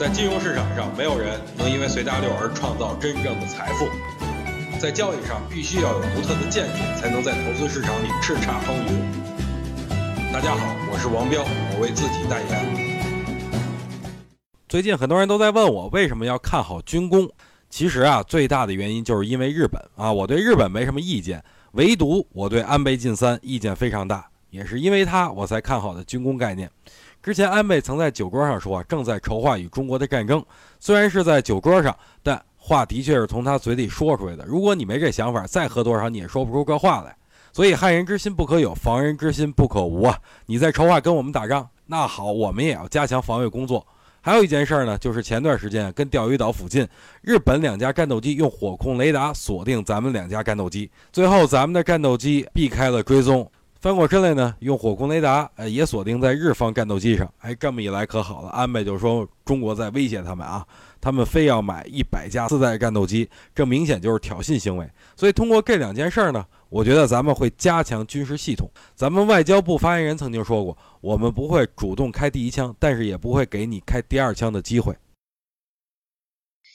在金融市场上，没有人能因为随大流而创造真正的财富。在交易上，必须要有独特的见解，才能在投资市场里叱咤风云。大家好，我是王彪，我为自己代言。最近很多人都在问我为什么要看好军工。其实啊，最大的原因就是因为日本啊，我对日本没什么意见，唯独我对安倍晋三意见非常大，也是因为他我才看好的军工概念。之前安倍曾在酒桌上说，正在筹划与中国的战争。虽然是在酒桌上，但话的确是从他嘴里说出来的。如果你没这想法，再喝多少你也说不出个话来。所以害人之心不可有，防人之心不可无啊！你在筹划跟我们打仗，那好，我们也要加强防卫工作。还有一件事儿呢，就是前段时间跟钓鱼岛附近，日本两架战斗机用火控雷达锁定咱们两架战斗机，最后咱们的战斗机避开了追踪。翻过身来呢，用火控雷达，呃，也锁定在日方战斗机上。哎，这么一来可好了，安倍就说中国在威胁他们啊，他们非要买一百架四代战斗机，这明显就是挑衅行为。所以通过这两件事儿呢，我觉得咱们会加强军事系统。咱们外交部发言人曾经说过，我们不会主动开第一枪，但是也不会给你开第二枪的机会。